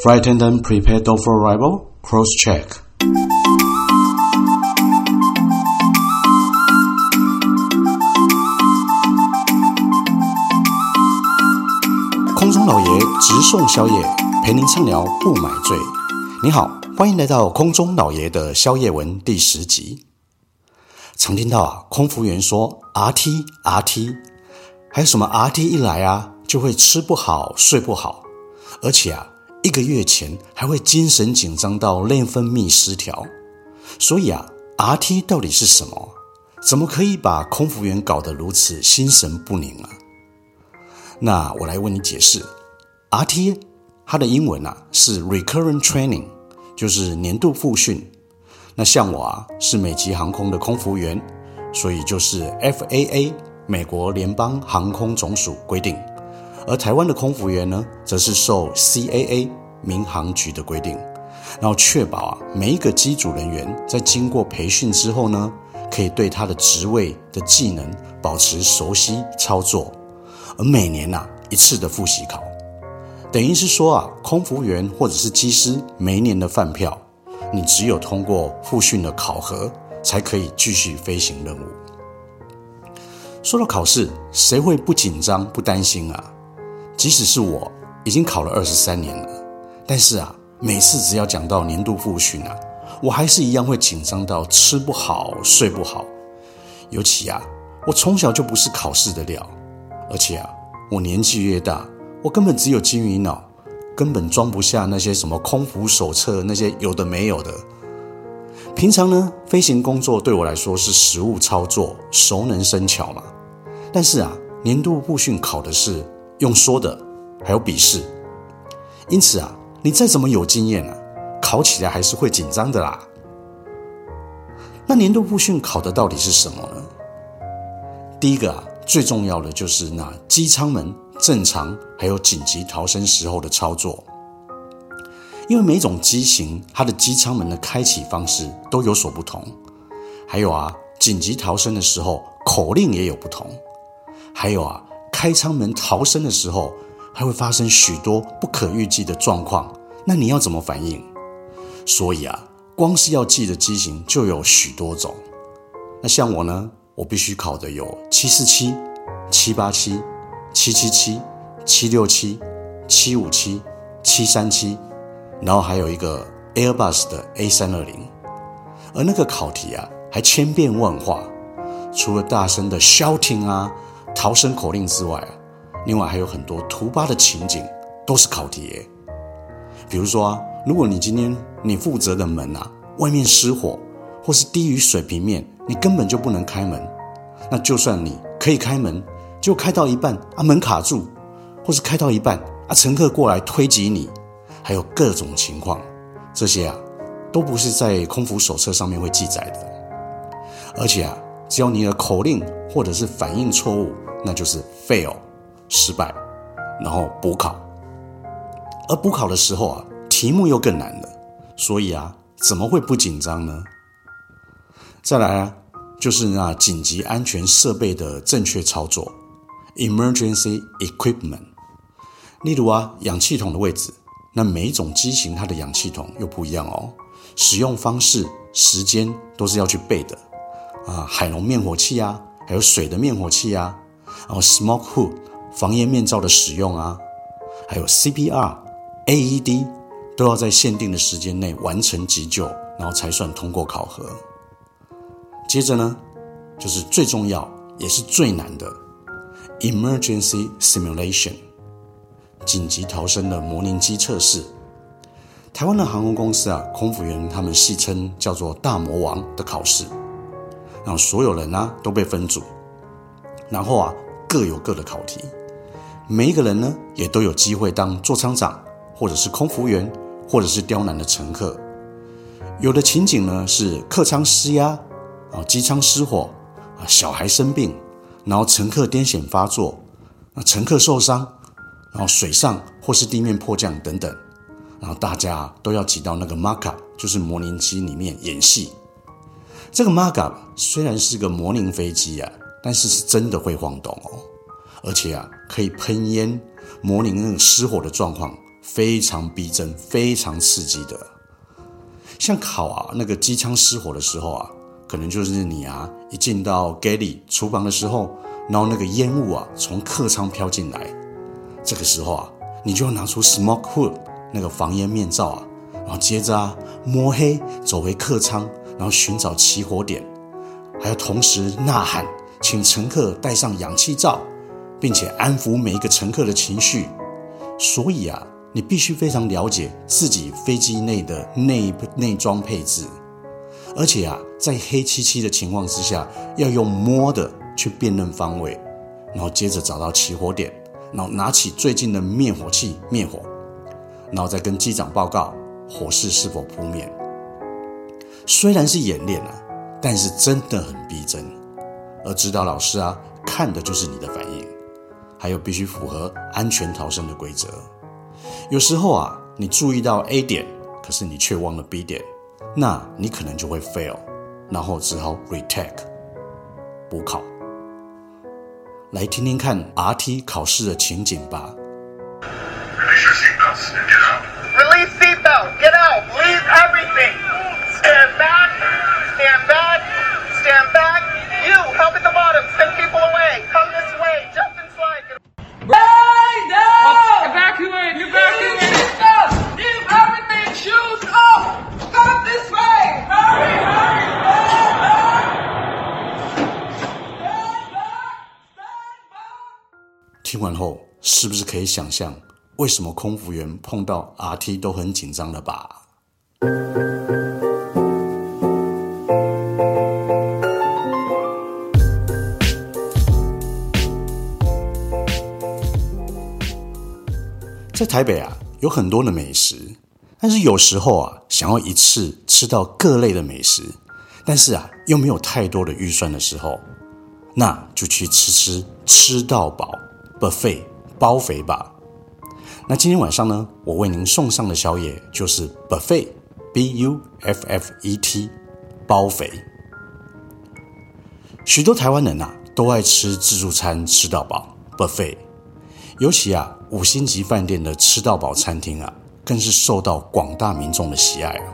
Flight attendant prepare door for arrival. Cross check. 空中老爷直送宵夜，陪您畅聊不买醉。你好，欢迎来到空中老爷的宵夜文第十集。常听到啊，空服员说 RT RT，还有什么 RT 一来啊，就会吃不好睡不好，而且啊。一个月前还会精神紧张到内分泌失调，所以啊，RT 到底是什么？怎么可以把空服员搞得如此心神不宁啊？那我来为你解释，RT 它的英文啊是 Recurrent Training，就是年度复训。那像我啊是美籍航空的空服员，所以就是 FAA 美国联邦航空总署规定。而台湾的空服员呢，则是受 CAA 民航局的规定，然后确保啊每一个机组人员在经过培训之后呢，可以对他的职位的技能保持熟悉操作。而每年呐、啊、一次的复习考，等于是说啊，空服员或者是机师每一年的饭票，你只有通过复训的考核，才可以继续飞行任务。说到考试，谁会不紧张不担心啊？即使是我已经考了二十三年了，但是啊，每次只要讲到年度复训啊，我还是一样会紧张到吃不好睡不好。尤其啊，我从小就不是考试的料，而且啊，我年纪越大，我根本只有金鱼脑，根本装不下那些什么空服手册那些有的没有的。平常呢，飞行工作对我来说是实务操作，熟能生巧嘛。但是啊，年度复训考的是。用说的，还有笔试，因此啊，你再怎么有经验啊，考起来还是会紧张的啦。那年度复训考的到底是什么呢？第一个啊，最重要的就是那机舱门正常还有紧急逃生时候的操作，因为每种机型它的机舱门的开启方式都有所不同，还有啊，紧急逃生的时候口令也有不同，还有啊。开舱门逃生的时候，还会发生许多不可预计的状况，那你要怎么反应？所以啊，光是要记的机型就有许多种。那像我呢，我必须考的有七四七、七八七、七七七、七六七、七五七、七三七，然后还有一个 Airbus 的 A 三二零。而那个考题啊，还千变万化，除了大声的 shouting 啊。逃生口令之外啊，另外还有很多突发的情景都是考题。比如说啊，如果你今天你负责的门啊，外面失火，或是低于水平面，你根本就不能开门。那就算你可以开门，就开到一半啊，门卡住，或是开到一半啊，乘客过来推挤你，还有各种情况，这些啊，都不是在空服手册上面会记载的。而且啊，只要你的口令或者是反应错误。那就是 fail 失败，然后补考，而补考的时候啊，题目又更难了，所以啊，怎么会不紧张呢？再来啊，就是那紧急安全设备的正确操作，emergency equipment。例如啊，氧气筒的位置，那每一种机型它的氧气筒又不一样哦，使用方式、时间都是要去背的啊，海龙灭火器啊，还有水的灭火器啊。然后，smoke hood 防烟面罩的使用啊，还有 CPR、AED 都要在限定的时间内完成急救，然后才算通过考核。接着呢，就是最重要也是最难的 emergency simulation 紧急逃生的模拟机测试。台湾的航空公司啊，空服员他们戏称叫做“大魔王”的考试，然后所有人、啊、都被分组，然后啊。各有各的考题，每一个人呢也都有机会当座舱长，或者是空服员，或者是刁难的乘客。有的情景呢是客舱失压，啊，机舱失火，啊，小孩生病，然后乘客癫痫发作，啊，乘客受伤，然后水上或是地面迫降等等，然后大家都要挤到那个 mock-up，就是模拟机里面演戏。这个 mock-up 虽然是个模拟飞机啊。但是是真的会晃动哦，而且啊，可以喷烟，模拟那个失火的状况，非常逼真、非常刺激的。像烤啊那个机枪失火的时候啊，可能就是你啊一进到 galley 厨房的时候，然后那个烟雾啊从客舱飘进来，这个时候啊，你就要拿出 smoke hood 那个防烟面罩啊，然后接着啊摸黑走回客舱，然后寻找起火点，还要同时呐喊，请乘客戴上氧气罩，并且安抚每一个乘客的情绪。所以啊。你必须非常了解自己飞机内的内内装配置，而且啊，在黑漆漆的情况之下，要用摸的去辨认方位，然后接着找到起火点，然后拿起最近的灭火器灭火，然后再跟机长报告火势是否扑灭。虽然是演练啊，但是真的很逼真，而指导老师啊，看的就是你的反应，还有必须符合安全逃生的规则。有时候啊，你注意到 A 点，可是你却忘了 B 点，那你可能就会 fail，然后只好 retake 补考。来听听看 RT 考试的情景吧。Release seatbelt, get out. Release seatbelt, get out. Leave everything. Stand back. Stand back. 听完后，是不是可以想象为什么空服员碰到 RT 都很紧张了吧？在台北啊，有很多的美食，但是有时候啊，想要一次吃到各类的美食，但是啊，又没有太多的预算的时候，那就去吃吃吃到饱。Buffet 包肥吧。那今天晚上呢，我为您送上的宵夜就是 Buffet，B U F F E T，包肥。许多台湾人啊，都爱吃自助餐吃到饱 Buffet，尤其啊，五星级饭店的吃到饱餐厅啊，更是受到广大民众的喜爱啊。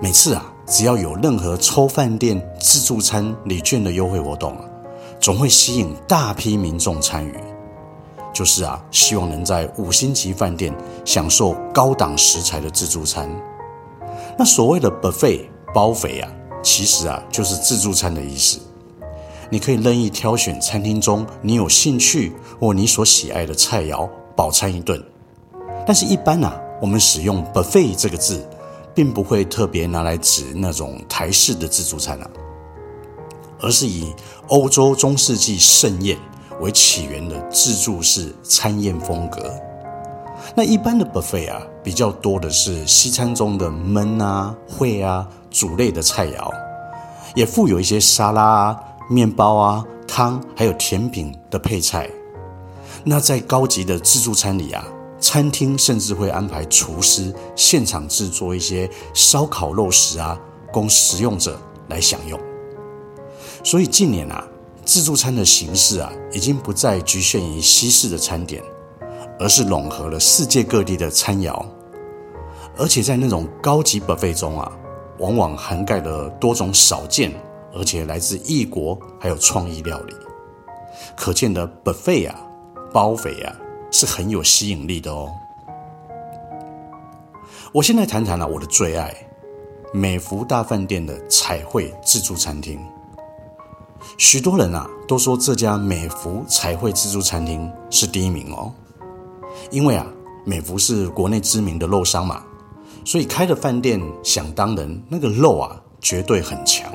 每次啊，只要有任何抽饭店自助餐礼券的优惠活动啊，总会吸引大批民众参与。就是啊，希望能在五星级饭店享受高档食材的自助餐。那所谓的 buffet 包肥啊，其实啊就是自助餐的意思。你可以任意挑选餐厅中你有兴趣或你所喜爱的菜肴，饱餐一顿。但是，一般啊，我们使用 buffet 这个字，并不会特别拿来指那种台式的自助餐啊，而是以欧洲中世纪盛宴。为起源的自助式餐宴风格，那一般的 buffet 啊，比较多的是西餐中的焖啊、烩啊、煮类的菜肴，也附有一些沙拉啊、面包啊、汤，还有甜品的配菜。那在高级的自助餐里啊，餐厅甚至会安排厨师现场制作一些烧烤肉食啊，供食用者来享用。所以近年啊。自助餐的形式啊，已经不再局限于西式的餐点，而是融合了世界各地的餐肴，而且在那种高级 buffet 中啊，往往涵盖了多种少见而且来自异国还有创意料理，可见的 buffet 啊，包肥啊，是很有吸引力的哦。我现在谈谈了我的最爱，美福大饭店的彩绘自助餐厅。许多人啊都说这家美福彩绘自助餐厅是第一名哦，因为啊美福是国内知名的肉商嘛，所以开的饭店想当然那个肉啊绝对很强，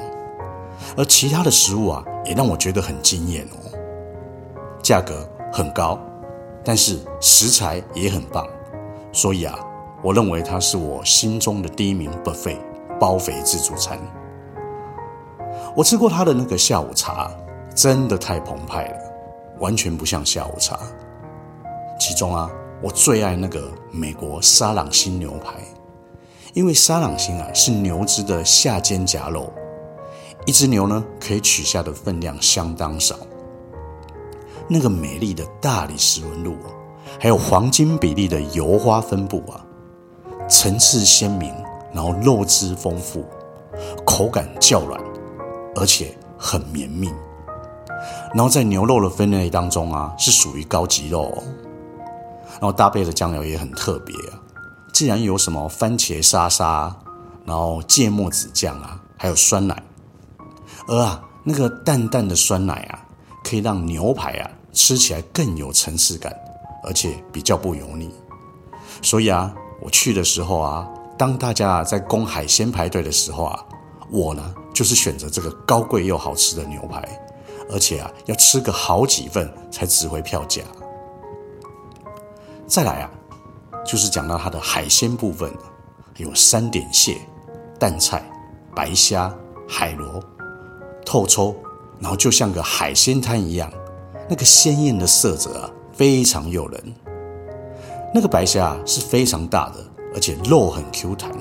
而其他的食物啊也让我觉得很惊艳哦，价格很高，但是食材也很棒，所以啊我认为它是我心中的第一名 buffet 包肥自助餐。我吃过他的那个下午茶，真的太澎湃了，完全不像下午茶。其中啊，我最爱那个美国沙朗星牛排，因为沙朗星啊是牛只的下肩胛肉，一只牛呢可以取下的分量相当少。那个美丽的大理石纹路，还有黄金比例的油花分布啊，层次鲜明，然后肉质丰富，口感较软，而且很绵密。然后在牛肉的分类当中啊，是属于高级肉哦。然后搭配的酱料也很特别啊，竟然有什么番茄沙沙，然后芥末子酱啊，还有酸奶。而啊，那个淡淡的酸奶啊，可以让牛排啊吃起来更有层次感，而且比较不油腻。所以啊，我去的时候啊，当大家在供海鲜排队的时候啊，我呢就是选择这个高贵又好吃的牛排，而且啊要吃个好几份才值回票价。再来啊，就是讲到它的海鲜部分，有三点蟹、淡菜、白虾、海螺、透抽，然后就像个海鲜摊一样，那个鲜艳的色泽啊，非常诱人。那个白虾啊是非常大的，而且肉很 Q 弹。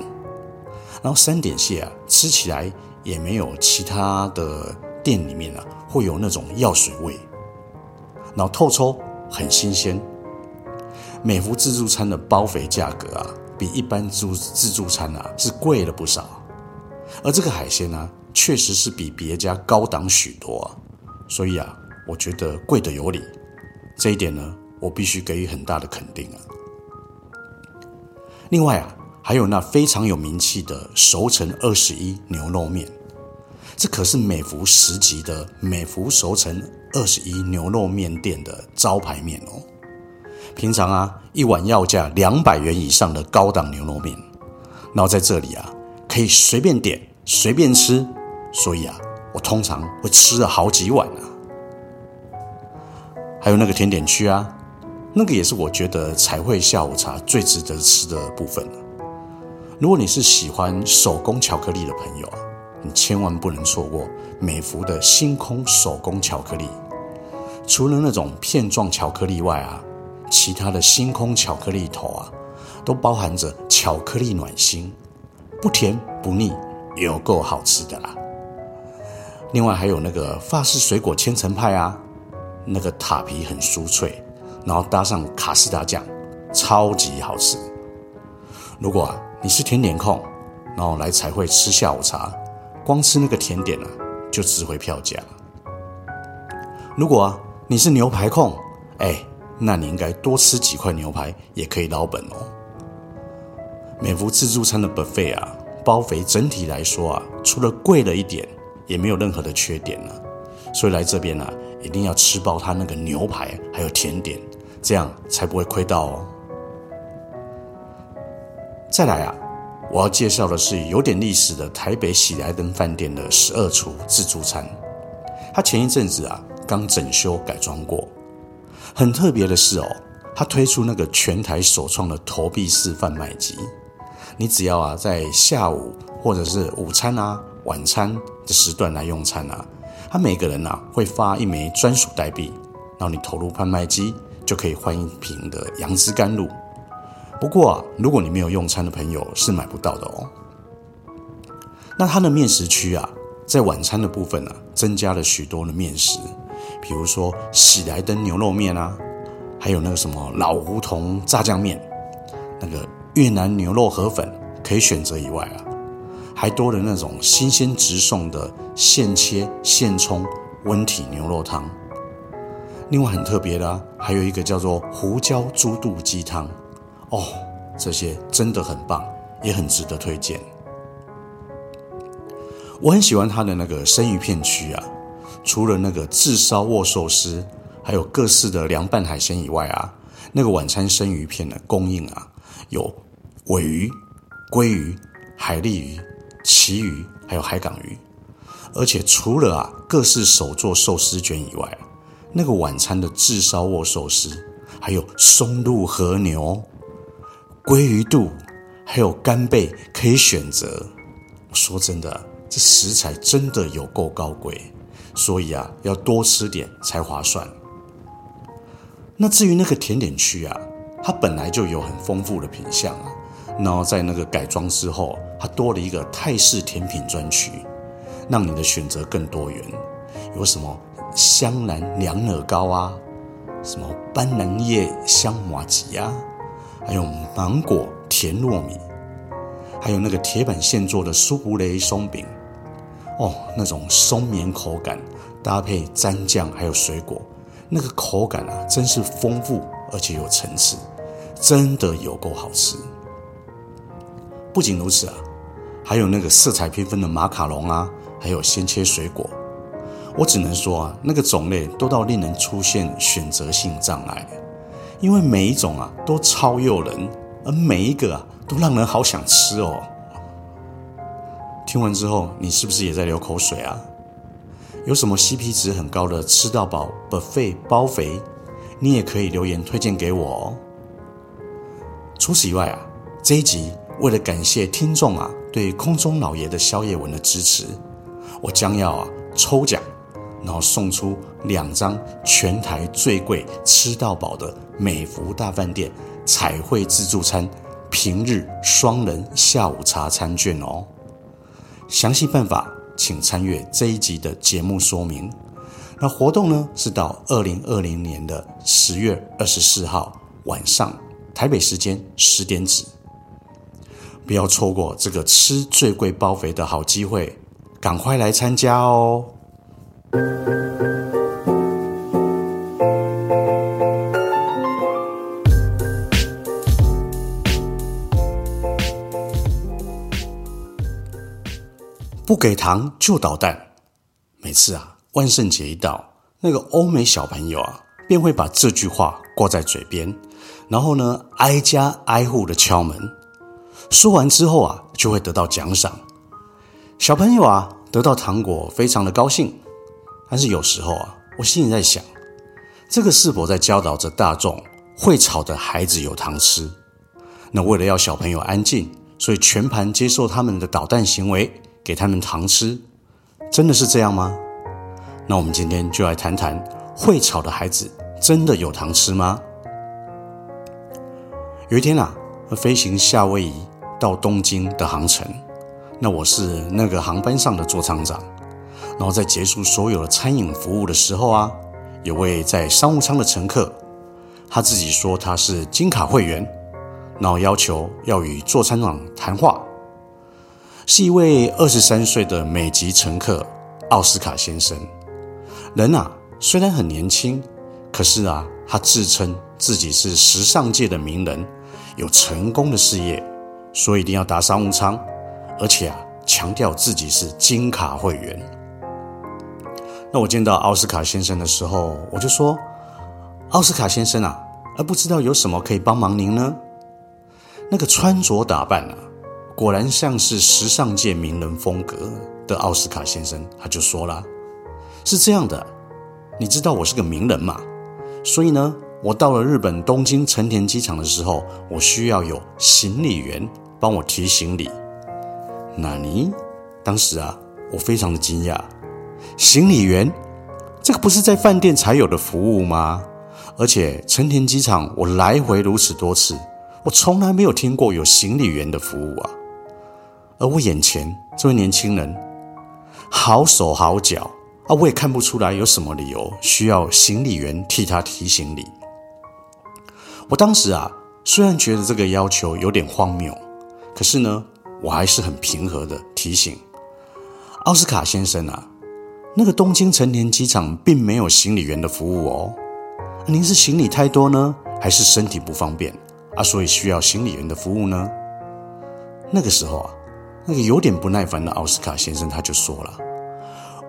然后三点蟹啊，吃起来也没有其他的店里面啊会有那种药水味。然后透抽很新鲜。美福自助餐的包肥价格啊，比一般自自助餐啊是贵了不少，而这个海鲜呢、确实是比别家高档许多啊，所以啊，我觉得贵的有理，这一点呢，我必须给予很大的肯定啊。另外啊，还有那非常有名气的熟成二十一牛肉面，这可是美福十级的美福熟成二十一牛肉面店的招牌面哦。平常啊，一碗要价两百元以上的高档牛肉面，然后在这里啊，可以随便点、随便吃，所以啊，我通常会吃了好几碗啊。还有那个甜点区啊，那个也是我觉得彩绘下午茶最值得吃的部分。如果你是喜欢手工巧克力的朋友啊，你千万不能错过美孚的星空手工巧克力。除了那种片状巧克力外啊，其他的星空巧克力头啊，都包含着巧克力暖心，不甜不腻，有够好吃的啦。另外还有那个法式水果千层派啊，那个塔皮很酥脆，然后搭上卡士达酱，超级好吃。如果啊你是甜点控，然后来彩会吃下午茶，光吃那个甜点啊就值回票价。如果啊你是牛排控，哎。那你应该多吃几块牛排，也可以捞本哦。美福自助餐的 buffet 啊，包肥整体来说啊，除了贵了一点，也没有任何的缺点了。所以来这边啊，一定要吃爆它那个牛排还有甜点，这样才不会亏到哦。再来啊，我要介绍的是有点历史的台北喜来登饭店的十二厨自助餐，它前一阵子啊刚整修改装过。很特别的是哦，他推出那个全台首创的投币式贩卖机，你只要啊在下午或者是午餐啊、晚餐的时段来用餐啊，他每个人、啊、会发一枚专属代币，然后你投入贩卖机就可以换一瓶的杨枝甘露。不过啊，如果你没有用餐的朋友是买不到的哦。那它的面食区啊，在晚餐的部分啊，增加了许多的面食。比如说喜来登牛肉面啊，还有那个什么老胡同炸酱面，那个越南牛肉河粉可以选择以外啊，还多了那种新鲜直送的现切现冲温体牛肉汤。另外很特别的啊，还有一个叫做胡椒猪肚鸡汤哦，这些真的很棒，也很值得推荐。我很喜欢它的那个生鱼片区啊。除了那个炙烧握寿司，还有各式的凉拌海鲜以外啊，那个晚餐生鱼片的供应啊，有鮪鱼、鲑鱼、海鱺鱼、旗鱼，还有海港鱼。而且除了啊各式手做寿司卷以外，那个晚餐的炙烧握寿司，还有松露和牛、鲑鱼肚，还有干贝可以选择。说真的，这食材真的有够高贵。所以啊，要多吃点才划算。那至于那个甜点区啊，它本来就有很丰富的品相啊，然后在那个改装之后，它多了一个泰式甜品专区，让你的选择更多元。有什么香兰凉耳糕啊，什么斑斓叶香麻吉啊，还有芒果甜糯米，还有那个铁板现做的舒芙蕾松饼，哦，那种松绵口感，搭配蘸酱还有水果，那个口感啊，真是丰富而且有层次，真的有够好吃。不仅如此啊，还有那个色彩缤纷的马卡龙啊，还有鲜切水果。我只能说啊，那个种类多到令人出现选择性障碍，因为每一种啊都超诱人，而每一个啊都让人好想吃哦。听完之后，你是不是也在流口水啊？有什么 CP 值很高的吃到饱 buffet 包肥，你也可以留言推荐给我哦。除此以外啊，这一集。为了感谢听众啊对空中老爷的宵夜文的支持，我将要啊抽奖，然后送出两张全台最贵吃到饱的美福大饭店彩绘自助餐平日双人下午茶餐券哦。详细办法请参阅这一集的节目说明。那活动呢是到二零二零年的十月二十四号晚上台北时间十点止。不要错过这个吃最贵包肥的好机会，赶快来参加哦！不给糖就捣蛋。每次啊，万圣节一到，那个欧美小朋友啊，便会把这句话挂在嘴边，然后呢，挨家挨户的敲门。说完之后啊，就会得到奖赏。小朋友啊，得到糖果，非常的高兴。但是有时候啊，我心里在想，这个是否在教导着大众，会吵的孩子有糖吃？那为了要小朋友安静，所以全盘接受他们的捣蛋行为，给他们糖吃，真的是这样吗？那我们今天就来谈谈，会吵的孩子真的有糖吃吗？有一天啊，飞行夏威夷。到东京的航程，那我是那个航班上的座舱长。然后在结束所有的餐饮服务的时候啊，有位在商务舱的乘客，他自己说他是金卡会员，然后要求要与座舱长谈话。是一位二十三岁的美籍乘客奥斯卡先生。人啊，虽然很年轻，可是啊，他自称自己是时尚界的名人，有成功的事业。说一定要搭商务舱，而且啊，强调自己是金卡会员。那我见到奥斯卡先生的时候，我就说：“奥斯卡先生啊，而不知道有什么可以帮忙您呢？”那个穿着打扮啊，果然像是时尚界名人风格的奥斯卡先生，他就说了：“是这样的，你知道我是个名人嘛，所以呢，我到了日本东京成田机场的时候，我需要有行李员。”帮我提行李，那尼当时啊，我非常的惊讶。行李员，这个不是在饭店才有的服务吗？而且成田机场我来回如此多次，我从来没有听过有行李员的服务啊。而我眼前这位年轻人，好手好脚啊，我也看不出来有什么理由需要行李员替他提行李。我当时啊，虽然觉得这个要求有点荒谬。可是呢，我还是很平和的提醒奥斯卡先生啊，那个东京成田机场并没有行李员的服务哦。您是行李太多呢，还是身体不方便啊？所以需要行李员的服务呢？那个时候啊，那个有点不耐烦的奥斯卡先生他就说了：“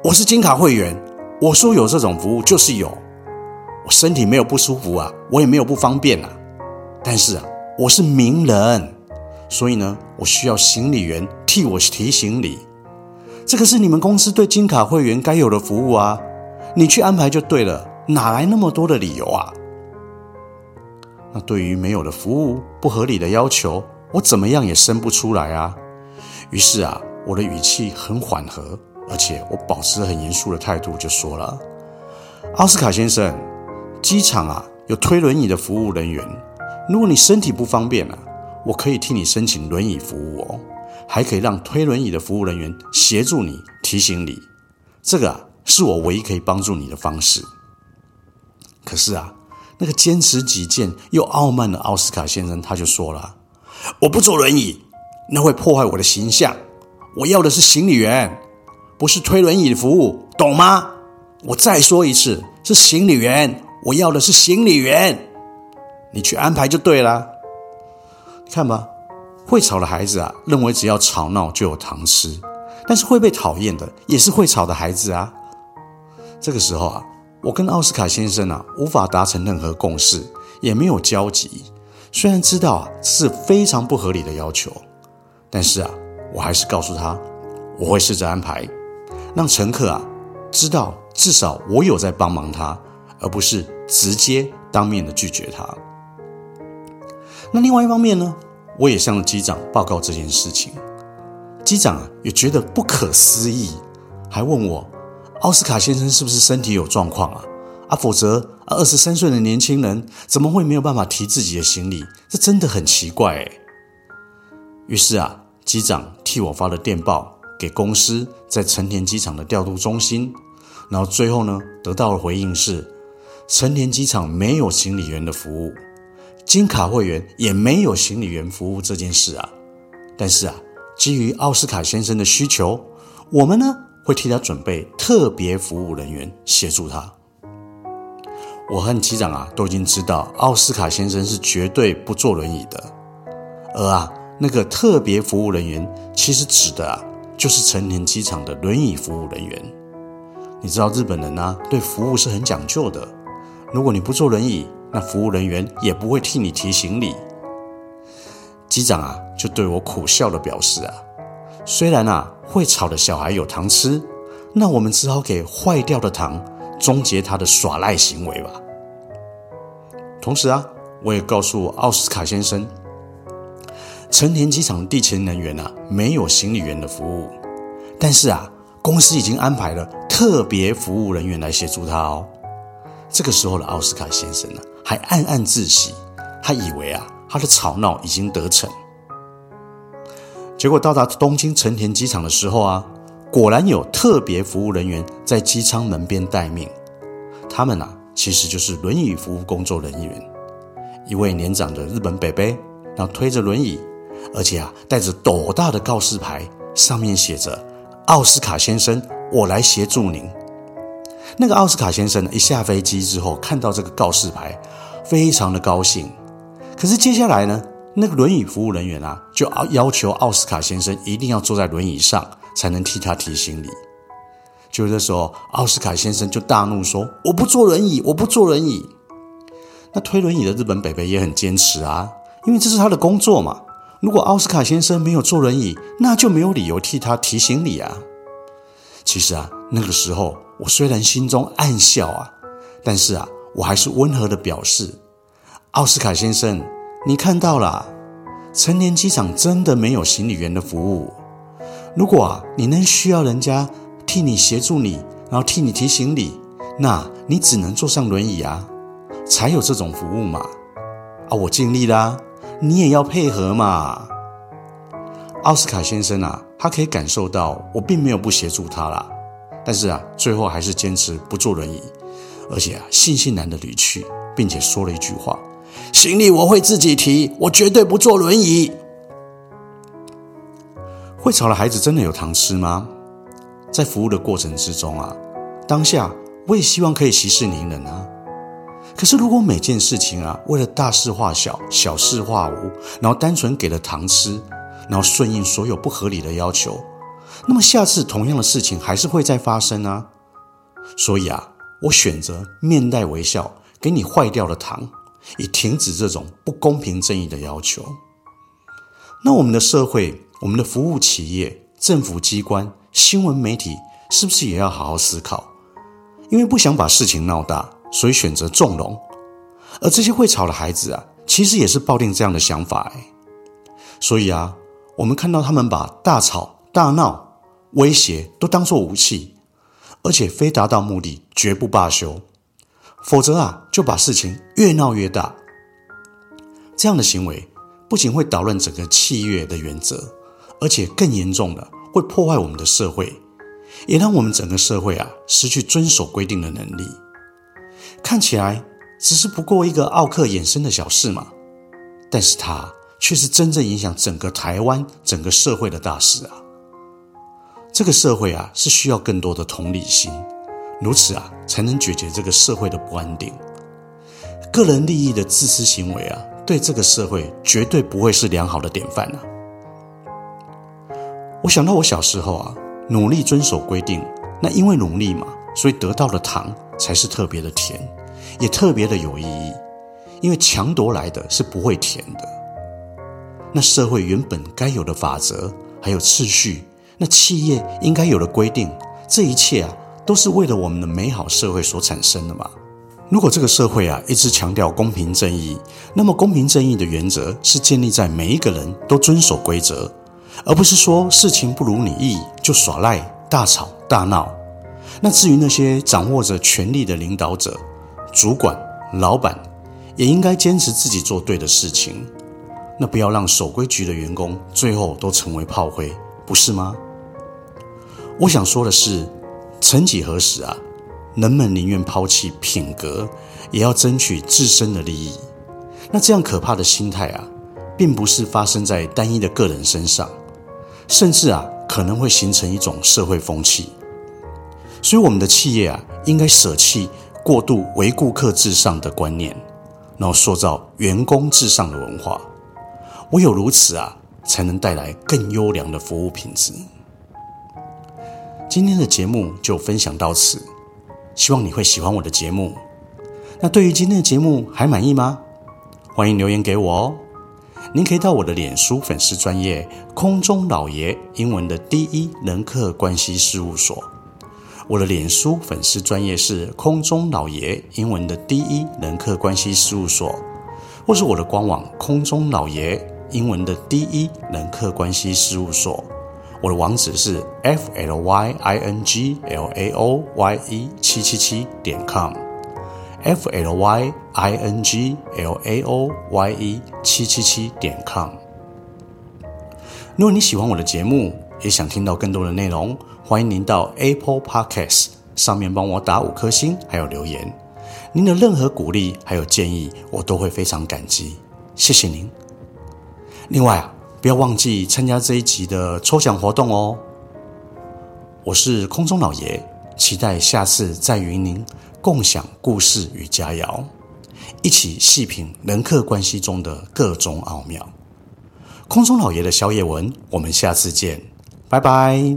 我是金卡会员，我说有这种服务就是有。我身体没有不舒服啊，我也没有不方便啊。但是啊，我是名人。”所以呢，我需要行李员替我提行李，这个是你们公司对金卡会员该有的服务啊，你去安排就对了，哪来那么多的理由啊？那对于没有的服务、不合理的要求，我怎么样也生不出来啊。于是啊，我的语气很缓和，而且我保持很严肃的态度，就说了：“奥斯卡先生，机场啊有推轮椅的服务人员，如果你身体不方便啊。”我可以替你申请轮椅服务哦，还可以让推轮椅的服务人员协助你提醒你，这个啊是我唯一可以帮助你的方式。可是啊，那个坚持己见又傲慢的奥斯卡先生，他就说了：“我不坐轮椅，那会破坏我的形象。我要的是行李员，不是推轮椅的服务，懂吗？我再说一次，是行李员，我要的是行李员。你去安排就对了。看吧，会吵的孩子啊，认为只要吵闹就有糖吃，但是会被讨厌的也是会吵的孩子啊。这个时候啊。”我跟奥斯卡先生啊无法达成任何共识，也没有交集。虽然知道啊这是非常不合理的要求，但是啊我还是告诉他，我会试着安排，让乘客啊知道至少我有在帮忙他，而不是直接当面的拒绝他。那另外一方面呢，我也向机长报告这件事情，机长也觉得不可思议，还问我。奥斯卡先生是不是身体有状况啊？啊，否则二十三岁的年轻人怎么会没有办法提自己的行李？这真的很奇怪诶。于是啊，机长替我发了电报给公司在成田机场的调度中心，然后最后呢，得到的回应是成田机场没有行李员的服务，金卡会员也没有行李员服务这件事啊。但是啊，基于奥斯卡先生的需求，我们呢，会替他准备特别服务人员协助他。我和机长啊都已经知道，奥斯卡先生是绝对不坐轮椅的。而啊，那个特别服务人员其实指的啊就是成田机场的轮椅服务人员。你知道日本人呢、对服务是很讲究的。如果你不坐轮椅，那服务人员也不会替你提行李。机长啊就对我苦笑的表示啊。虽然啊，会吵的小孩有糖吃，那我们只好给坏掉的糖终结他的耍赖行为吧。同时啊，我也告诉奥斯卡先生，成田机场地勤人员啊没有行李员的服务，但是啊，公司已经安排了特别服务人员来协助他哦。这个时候的奥斯卡先生呢、啊，还暗暗自喜，他以为啊，他的吵闹已经得逞。结果到达东京成田机场的时候啊，果然有特别服务人员在机舱门边待命。他们啊，其实就是轮椅服务工作人员。一位年长的日本伯伯，然后推着轮椅，而且啊，带着斗大的告示牌，上面写着“奥斯卡先生，我来协助您”。那个奥斯卡先生呢，一下飞机之后，看到这个告示牌，非常的高兴。可是接下来呢？那个轮椅服务人员啊，就要求奥斯卡先生一定要坐在轮椅上，才能替他提行李。就这时候，奥斯卡先生就大怒说：“我不坐轮椅，我不坐轮椅。”那推轮椅的日本北北也很坚持啊，因为这是他的工作嘛。如果奥斯卡先生没有坐轮椅，那就没有理由替他提行李啊。其实啊，那个时候我虽然心中暗笑啊，但是啊，我还是温和的表示：“奥斯卡先生。”你看到了，成年机场真的没有行李员的服务。如果啊，你能需要人家替你协助你，然后替你提行李，那你只能坐上轮椅啊，才有这种服务嘛。啊，我尽力啦，你也要配合嘛。奥斯卡先生啊，他可以感受到我并没有不协助他啦，但是啊，最后还是坚持不坐轮椅，而且啊，悻悻然的离去，并且说了一句话。行李我会自己提，我绝对不坐轮椅。会吵的孩子真的有糖吃吗？在服务的过程之中啊，当下我也希望可以息事宁人啊。可是如果每件事情啊，为了大事化小，小事化无，然后单纯给了糖吃，然后顺应所有不合理的要求，那么下次同样的事情还是会再发生啊。所以啊，我选择面带微笑，给你坏掉的糖。以停止这种不公平正义的要求。那我们的社会、我们的服务企业、政府机关、新闻媒体，是不是也要好好思考？因为不想把事情闹大，所以选择纵容。而这些会吵的孩子啊，其实也是抱定这样的想法哎。所以啊，我们看到他们把大吵大闹、威胁都当作武器，而且非达到目的绝不罢休。否则啊，就把事情越闹越大。这样的行为不仅会捣乱整个契约的原则，而且更严重的会破坏我们的社会，也让我们整个社会啊失去遵守规定的能力。看起来只是不过一个奥客衍生的小事嘛。但是它却是真正影响整个台湾、整个社会的大事啊！这个社会啊，是需要更多的同理心，如此啊，才能解决这个社会的不安定。个人利益的自私行为啊，对这个社会绝对不会是良好的典范啊！我想到我小时候啊，努力遵守规定，那因为努力嘛，所以得到的糖才是特别的甜，也特别的有意义。因为强夺来的是不会甜的。那社会原本该有的法则，还有秩序，那企业应该有的规定，这一切啊，都是为了我们的美好社会所产生的嘛。如果这个社会啊一直强调公平正义，那么公平正义的原则是建立在每一个人都遵守规则，而不是说事情不如你意就耍赖、大吵大闹。那至于那些掌握着权力的领导者、主管、老板，也应该坚持自己做对的事情。那不要让守规矩的员工最后都成为炮灰，不是吗？我想说的是，曾几何时啊。人们宁愿抛弃品格，也要争取自身的利益。那这样可怕的心态啊，并不是发生在单一的个人身上，甚至啊，可能会形成一种社会风气。所以，我们的企业啊，应该舍弃过度唯顾客至上的观念，然后塑造员工至上的文化。唯有如此啊，才能带来更优良的服务品质。今天的节目就分享到此。希望你会喜欢我的节目。那对于今天的节目还满意吗？欢迎留言给我哦。您可以到我的脸书粉丝专业空中老爷英文的第一人客关系事务所。我的脸书粉丝专业是空中老爷英文的第一人客关系事务所，或是我的官网空中老爷英文的第一人客关系事务所。我的网址是 f l y i n g l a o y e 七七七点 com，f l y i n g l a o y e 七七七点 com。如果你喜欢我的节目，也想听到更多的内容，欢迎您到 Apple Podcast 上面帮我打五颗星，还有留言。您的任何鼓励还有建议，我都会非常感激，谢谢您。另外啊。不要忘记参加这一集的抽奖活动哦！我是空中老爷，期待下次再与您共享故事与佳肴，一起细品人客关系中的各种奥妙。空中老爷的宵夜文，我们下次见，拜拜。